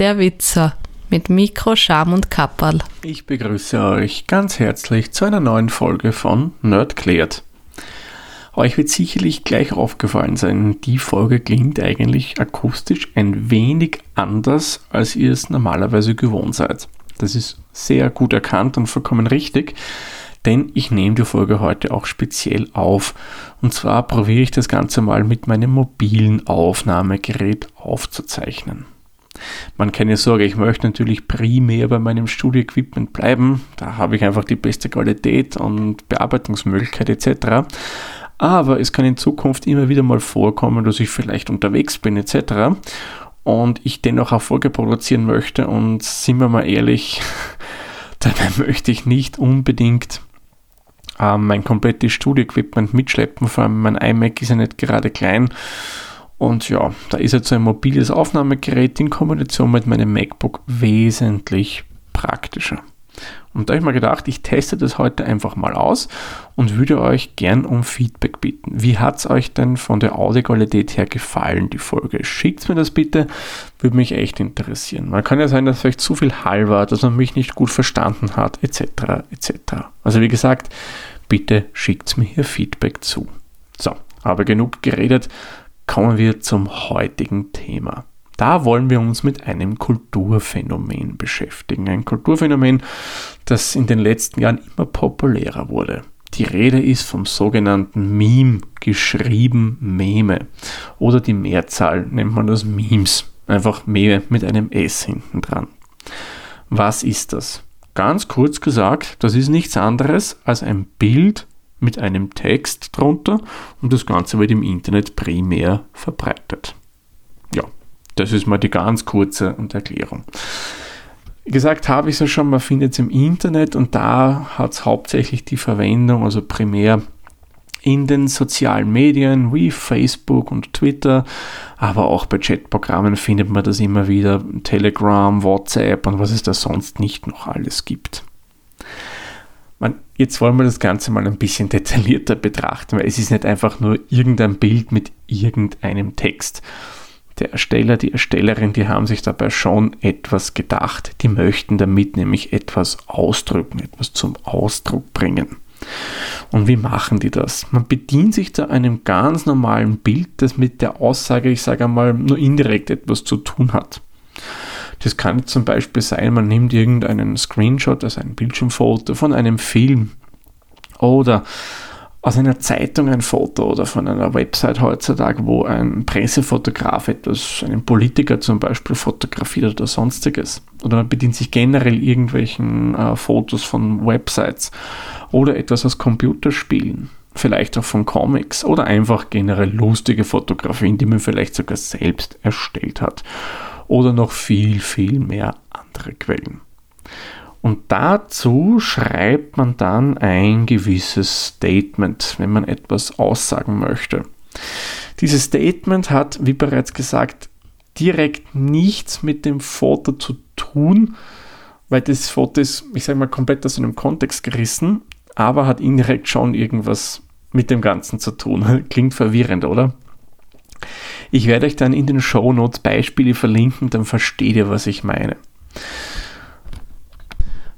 der Witzer mit Mikro, Scham und Kapperl. Ich begrüße euch ganz herzlich zu einer neuen Folge von Nerd klärt. Euch wird sicherlich gleich aufgefallen sein, die Folge klingt eigentlich akustisch ein wenig anders, als ihr es normalerweise gewohnt seid. Das ist sehr gut erkannt und vollkommen richtig, denn ich nehme die Folge heute auch speziell auf. Und zwar probiere ich das Ganze mal mit meinem mobilen Aufnahmegerät aufzuzeichnen. Man keine Sorge, ich möchte natürlich primär bei meinem Studio-Equipment bleiben. Da habe ich einfach die beste Qualität und Bearbeitungsmöglichkeit etc. Aber es kann in Zukunft immer wieder mal vorkommen, dass ich vielleicht unterwegs bin etc. Und ich dennoch auch Folge produzieren möchte. Und sind wir mal ehrlich, dabei möchte ich nicht unbedingt äh, mein komplettes Studio-Equipment mitschleppen. Vor allem mein iMac ist ja nicht gerade klein. Und ja, da ist jetzt so ein mobiles Aufnahmegerät in Kombination mit meinem MacBook wesentlich praktischer. Und da habe ich mir gedacht, ich teste das heute einfach mal aus und würde euch gern um Feedback bitten. Wie hat es euch denn von der Audioqualität her gefallen, die Folge? Schickt mir das bitte, würde mich echt interessieren. Man kann ja sein, dass vielleicht zu viel Hall war, dass man mich nicht gut verstanden hat, etc. etc. Also wie gesagt, bitte schickt mir hier Feedback zu. So, aber genug geredet kommen wir zum heutigen Thema. Da wollen wir uns mit einem Kulturphänomen beschäftigen. Ein Kulturphänomen, das in den letzten Jahren immer populärer wurde. Die Rede ist vom sogenannten Meme, geschrieben Meme. Oder die Mehrzahl nennt man das Memes. Einfach Meme mit einem S hinten dran. Was ist das? Ganz kurz gesagt, das ist nichts anderes als ein Bild mit einem Text drunter und das Ganze wird im Internet primär verbreitet. Ja, das ist mal die ganz kurze Erklärung. Wie gesagt habe ich es ja schon, man findet es im Internet und da hat es hauptsächlich die Verwendung, also primär in den sozialen Medien wie Facebook und Twitter, aber auch bei Chatprogrammen findet man das immer wieder, Telegram, WhatsApp und was es da sonst nicht noch alles gibt. Man, jetzt wollen wir das Ganze mal ein bisschen detaillierter betrachten, weil es ist nicht einfach nur irgendein Bild mit irgendeinem Text. Der Ersteller, die Erstellerin, die haben sich dabei schon etwas gedacht. Die möchten damit nämlich etwas ausdrücken, etwas zum Ausdruck bringen. Und wie machen die das? Man bedient sich da einem ganz normalen Bild, das mit der Aussage, ich sage einmal, nur indirekt etwas zu tun hat. Das kann zum Beispiel sein, man nimmt irgendeinen Screenshot, also ein Bildschirmfoto von einem Film oder aus einer Zeitung ein Foto oder von einer Website heutzutage, wo ein Pressefotograf etwas, einen Politiker zum Beispiel fotografiert oder sonstiges. Oder man bedient sich generell irgendwelchen äh, Fotos von Websites oder etwas aus Computerspielen. Vielleicht auch von Comics oder einfach generell lustige Fotografien, die man vielleicht sogar selbst erstellt hat oder noch viel, viel mehr andere Quellen. Und dazu schreibt man dann ein gewisses Statement, wenn man etwas aussagen möchte. Dieses Statement hat, wie bereits gesagt, direkt nichts mit dem Foto zu tun, weil das Foto ist, ich sage mal, komplett aus einem Kontext gerissen, aber hat indirekt schon irgendwas mit dem Ganzen zu tun. Klingt verwirrend, oder? Ich werde euch dann in den Show Notes Beispiele verlinken, dann versteht ihr, was ich meine.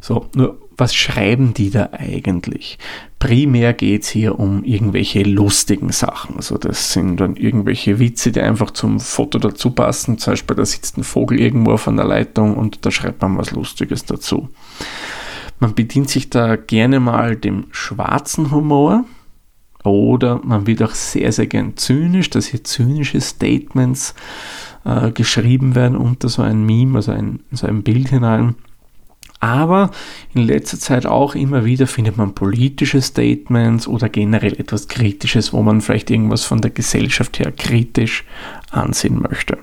So, nur was schreiben die da eigentlich? Primär geht es hier um irgendwelche lustigen Sachen. Also das sind dann irgendwelche Witze, die einfach zum Foto dazu passen. Zum Beispiel, da sitzt ein Vogel irgendwo auf einer Leitung und da schreibt man was Lustiges dazu. Man bedient sich da gerne mal dem schwarzen Humor. Oder man wird auch sehr, sehr gern zynisch, dass hier zynische Statements äh, geschrieben werden unter so ein Meme, also ein, so ein Bild hinein. Aber in letzter Zeit auch immer wieder findet man politische Statements oder generell etwas Kritisches, wo man vielleicht irgendwas von der Gesellschaft her kritisch ansehen möchte.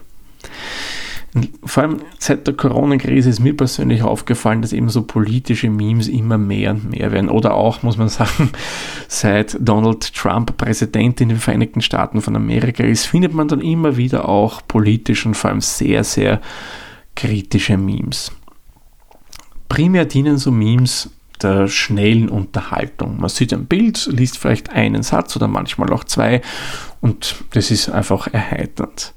Vor allem seit der Corona-Krise ist mir persönlich aufgefallen, dass eben so politische Memes immer mehr und mehr werden. Oder auch, muss man sagen, seit Donald Trump Präsident in den Vereinigten Staaten von Amerika ist, findet man dann immer wieder auch politische und vor allem sehr, sehr kritische Memes. Primär dienen so Memes der schnellen Unterhaltung. Man sieht ein Bild, liest vielleicht einen Satz oder manchmal auch zwei und das ist einfach erheiternd.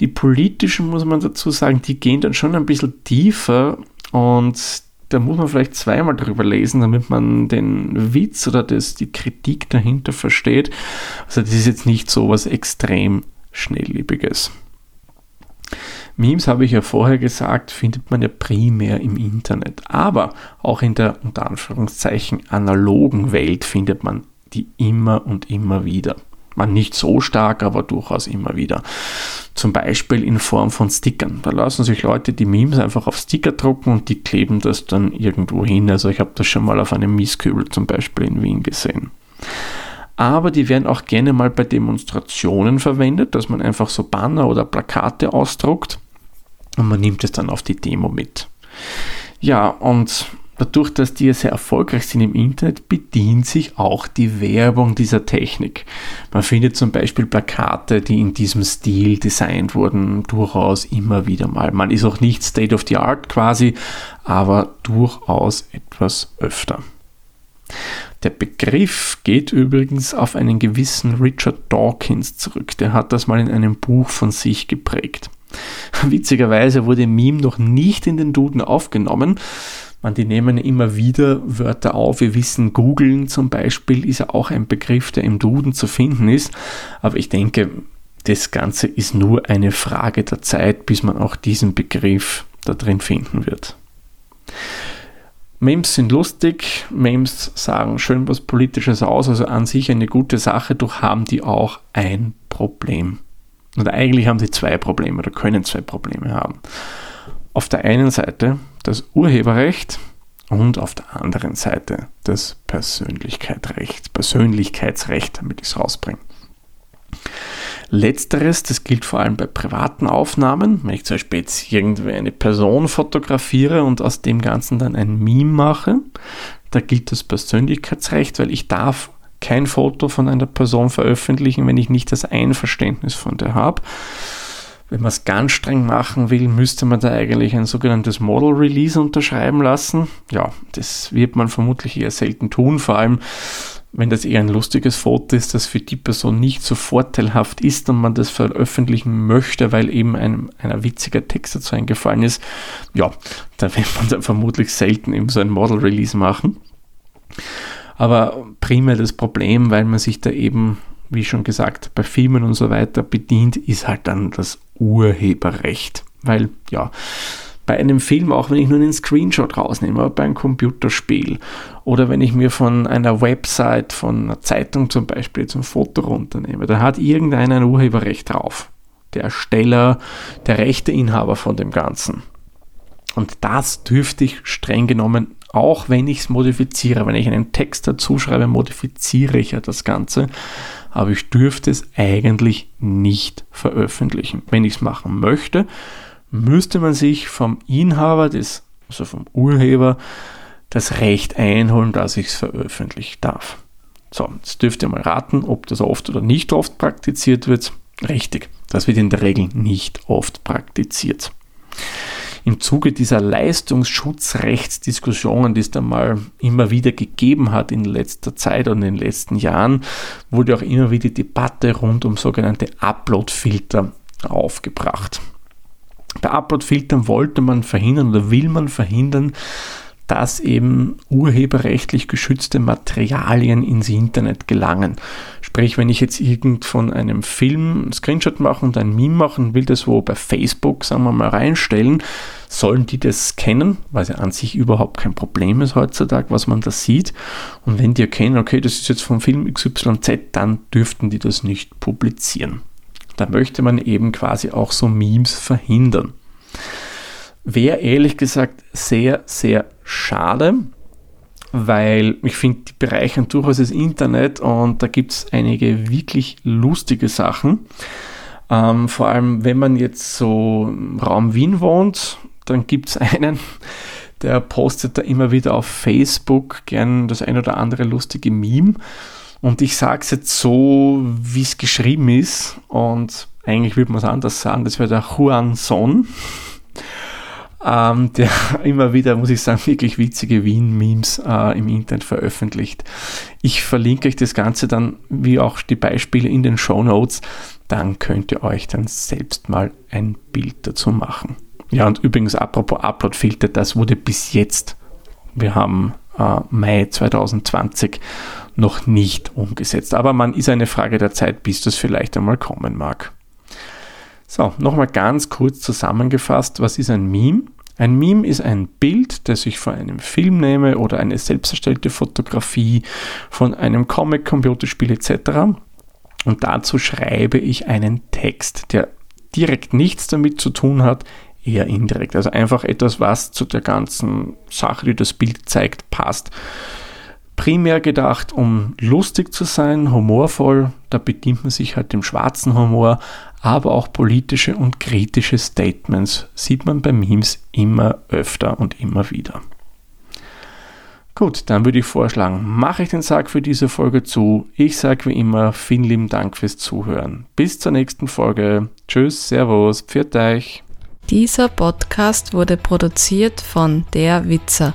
Die politischen, muss man dazu sagen, die gehen dann schon ein bisschen tiefer und da muss man vielleicht zweimal drüber lesen, damit man den Witz oder das, die Kritik dahinter versteht. Also das ist jetzt nicht so was extrem Schnelllebiges. Memes, habe ich ja vorher gesagt, findet man ja primär im Internet. Aber auch in der unter Anführungszeichen analogen Welt findet man die immer und immer wieder. Man nicht so stark, aber durchaus immer wieder. Zum Beispiel in Form von Stickern. Da lassen sich Leute die Memes einfach auf Sticker drucken und die kleben das dann irgendwo hin. Also ich habe das schon mal auf einem Mieskübel zum Beispiel in Wien gesehen. Aber die werden auch gerne mal bei Demonstrationen verwendet, dass man einfach so Banner oder Plakate ausdruckt und man nimmt es dann auf die Demo mit. Ja, und dadurch, dass die sehr erfolgreich sind im Internet, bedient sich auch die Werbung dieser Technik. Man findet zum Beispiel Plakate, die in diesem Stil designt wurden, durchaus immer wieder mal. Man ist auch nicht State of the Art quasi, aber durchaus etwas öfter. Der Begriff geht übrigens auf einen gewissen Richard Dawkins zurück. Der hat das mal in einem Buch von sich geprägt. Witzigerweise wurde Meme noch nicht in den Duden aufgenommen. Man, die nehmen immer wieder Wörter auf. Wir wissen, googeln zum Beispiel ist ja auch ein Begriff, der im Duden zu finden ist. Aber ich denke, das Ganze ist nur eine Frage der Zeit, bis man auch diesen Begriff da drin finden wird. Memes sind lustig, Memes sagen schön was Politisches aus, also an sich eine gute Sache, doch haben die auch ein Problem. Und eigentlich haben sie zwei Probleme oder können zwei Probleme haben. Auf der einen Seite das Urheberrecht und auf der anderen Seite das Persönlichkeitsrecht, Persönlichkeitsrecht, damit ich es rausbringe. Letzteres, das gilt vor allem bei privaten Aufnahmen. Wenn ich zum Beispiel jetzt irgendwie eine Person fotografiere und aus dem Ganzen dann ein Meme mache, da gilt das Persönlichkeitsrecht, weil ich darf kein Foto von einer Person veröffentlichen, wenn ich nicht das Einverständnis von der habe. Wenn man es ganz streng machen will, müsste man da eigentlich ein sogenanntes Model Release unterschreiben lassen. Ja, das wird man vermutlich eher selten tun, vor allem wenn das eher ein lustiges Foto ist, das für die Person nicht so vorteilhaft ist und man das veröffentlichen möchte, weil eben ein, ein witziger Text dazu eingefallen ist. Ja, da wird man dann vermutlich selten eben so ein Model Release machen. Aber primär das Problem, weil man sich da eben, wie schon gesagt, bei Filmen und so weiter bedient, ist halt dann das Urheberrecht. Weil, ja, bei einem Film, auch wenn ich nur einen Screenshot rausnehme, oder bei einem Computerspiel oder wenn ich mir von einer Website, von einer Zeitung zum Beispiel ein Foto runternehme, da hat irgendeiner ein Urheberrecht drauf. Der Ersteller, der Rechteinhaber von dem Ganzen. Und das dürfte ich streng genommen auch wenn ich es modifiziere, wenn ich einen Text dazu schreibe, modifiziere ich ja das Ganze, aber ich dürfte es eigentlich nicht veröffentlichen. Wenn ich es machen möchte, müsste man sich vom Inhaber, des, also vom Urheber, das Recht einholen, dass ich es veröffentlichen darf. So, jetzt dürft ihr mal raten, ob das oft oder nicht oft praktiziert wird. Richtig, das wird in der Regel nicht oft praktiziert im Zuge dieser Leistungsschutzrechtsdiskussionen, die es da mal immer wieder gegeben hat in letzter Zeit und in den letzten Jahren, wurde auch immer wieder die Debatte rund um sogenannte Upload-Filter aufgebracht. Bei Upload-Filtern wollte man verhindern oder will man verhindern, dass eben urheberrechtlich geschützte Materialien ins Internet gelangen. Sprich, wenn ich jetzt irgend von einem Film einen Screenshot machen und ein Meme machen will, das wo bei Facebook, sagen wir mal, reinstellen, sollen die das kennen, weil es ja an sich überhaupt kein Problem ist heutzutage, was man da sieht. Und wenn die erkennen, okay, das ist jetzt vom Film XYZ, dann dürften die das nicht publizieren. Da möchte man eben quasi auch so Memes verhindern. Wäre ehrlich gesagt sehr, sehr schade, weil ich finde, die bereichern durchaus das Internet und da gibt es einige wirklich lustige Sachen. Ähm, vor allem, wenn man jetzt so im Raum Wien wohnt, dann gibt es einen, der postet da immer wieder auf Facebook gern das ein oder andere lustige Meme. Und ich sage es jetzt so, wie es geschrieben ist. Und eigentlich würde man es anders sagen, das wäre der Juan Son. Ähm, der immer wieder, muss ich sagen, wirklich witzige Wien-Memes äh, im Internet veröffentlicht. Ich verlinke euch das Ganze dann, wie auch die Beispiele in den Show Notes. Dann könnt ihr euch dann selbst mal ein Bild dazu machen. Ja, und übrigens, apropos Upload-Filter, das wurde bis jetzt, wir haben äh, Mai 2020, noch nicht umgesetzt. Aber man ist eine Frage der Zeit, bis das vielleicht einmal kommen mag. So, nochmal ganz kurz zusammengefasst, was ist ein Meme? Ein Meme ist ein Bild, das ich von einem Film nehme oder eine selbst erstellte Fotografie von einem Comic, Computerspiel etc. Und dazu schreibe ich einen Text, der direkt nichts damit zu tun hat, eher indirekt. Also einfach etwas, was zu der ganzen Sache, die das Bild zeigt, passt. Primär gedacht, um lustig zu sein, humorvoll, da bedient man sich halt dem schwarzen Humor, aber auch politische und kritische Statements sieht man bei Memes immer öfter und immer wieder. Gut, dann würde ich vorschlagen, mache ich den Sack für diese Folge zu. Ich sage wie immer vielen lieben Dank fürs Zuhören. Bis zur nächsten Folge. Tschüss, Servus, pfiat euch. Dieser Podcast wurde produziert von Der Witzer.